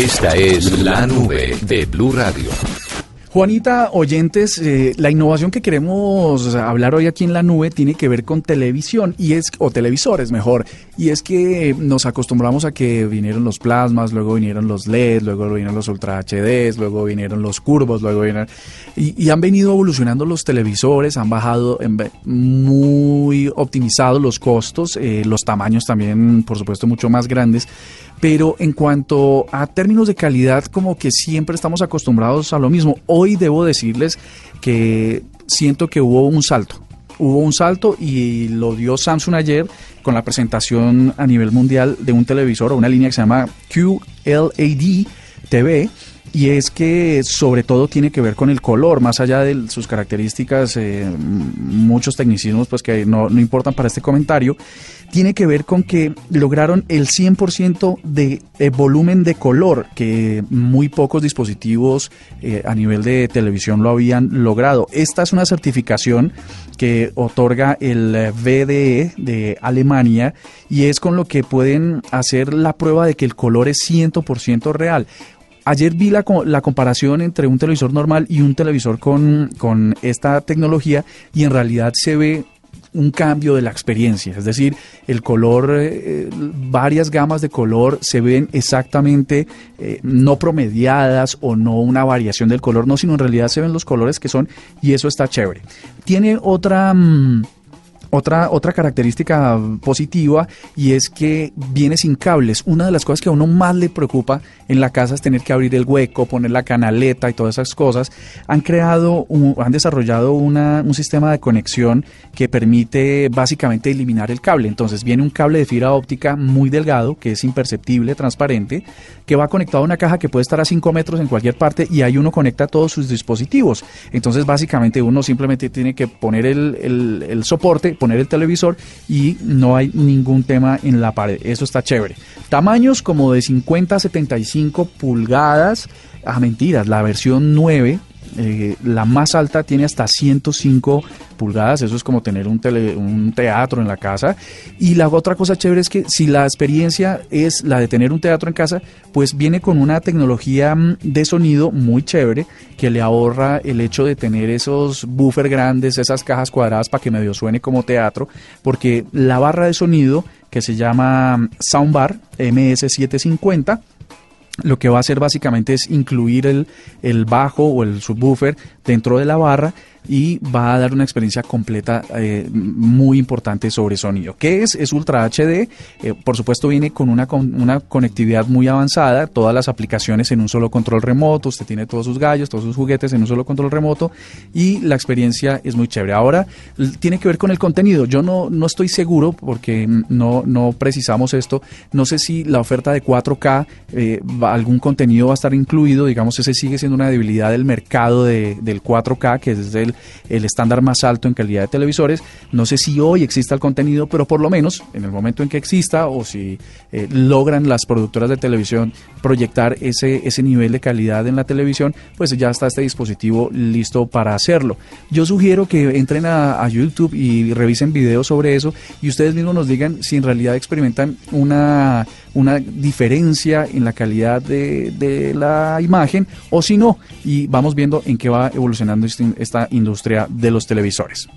Esta es la nube de Blue Radio. Juanita, oyentes, eh, la innovación que queremos hablar hoy aquí en la nube tiene que ver con televisión y es o televisores mejor y es que nos acostumbramos a que vinieron los plasmas, luego vinieron los LED, luego vinieron los Ultra HDs, luego vinieron los curvos, luego vinieron y, han venido evolucionando los televisores, han bajado muy optimizados los costos, eh, los tamaños también, por supuesto, mucho más grandes pero en cuanto a términos de calidad, como que siempre estamos acostumbrados a lo mismo. Hoy debo decirles que siento que hubo un salto. Hubo un salto y lo dio Samsung ayer con la presentación a nivel mundial de un televisor o una línea que se llama QLAD TV y es que sobre todo tiene que ver con el color, más allá de sus características, eh, muchos tecnicismos pues que no, importan para este comentario, tiene que ver con que lograron el 100% de, volumen de color que muy pocos dispositivos eh, a nivel de televisión lo habían logrado. Esta es una certificación que otorga el VDE de Alemania y es con lo que pueden hacer la prueba de que el color es 100% real. Ayer vi la, la, comparación entre un televisor normal y un televisor con, con esta tecnología y en realidad se ve un cambio de la experiencia, es decir, el color, eh, varias gamas de color se ven exactamente eh, no promediadas o no una variación del color, no, sino en realidad se ven los colores que son y eso está chévere. Tiene otra... Mm, otra, otra característica positiva y es que viene sin cables. Una de las cosas que a uno más le preocupa en la casa es tener que abrir el hueco, poner la canaleta y todas esas cosas. Han creado, han desarrollado un sistema de conexión que permite básicamente eliminar el cable. Entonces viene un cable de fibra óptica muy delgado que es imperceptible, transparente, que va conectado a una caja que puede estar a 5 metros en cualquier parte y ahí uno conecta todos sus dispositivos. Entonces básicamente uno simplemente tiene que poner el soporte poner el televisor y no hay ningún tema en la pared. Eso está chévere. Tamaños como de 50 a 75 pulgadas. Ah, mentiras, la versión 9 eh, la más alta tiene hasta 105 pulgadas, eso es como tener un, teatro en la casa. Y la otra cosa chévere es que si la experiencia es la de tener un teatro en casa, pues viene con una tecnología mm, de sonido muy chévere que le ahorra el hecho de tener esos buffer grandes, esas cajas cuadradas para que medio suene como teatro, porque la barra de sonido que se llama mm, Soundbar MS750 lo que va a hacer básicamente es incluir el, el bajo o el subwoofer dentro de la barra y va a dar una experiencia completa eh, muy importante sobre sonido. ¿Qué es? Es Ultra HD. Eh, por supuesto viene con una, con una conectividad muy avanzada, todas las aplicaciones en un solo control remoto, usted tiene todos sus gallos, todos sus juguetes en un solo control remoto y la experiencia es muy chévere. Ahora tiene que ver con el contenido. Yo no, no estoy seguro porque no, no precisamos esto. No sé si la oferta de 4K, eh, algún contenido va a estar incluido. Digamos, ese sigue siendo una debilidad del mercado de, del 4K, que es el el, estándar más alto en calidad de televisores. No sé si hoy exista el contenido, pero por lo menos en el momento en que exista o si eh, logran las productoras de televisión proyectar ese, ese nivel de calidad en la televisión, pues ya está este dispositivo listo para hacerlo. Yo sugiero que entren a, YouTube y revisen videos sobre eso y ustedes mismos nos digan si en realidad experimentan una, una diferencia en la calidad de, la imagen o si no, y vamos viendo en qué va evolucionando este, esta industria de los televisores.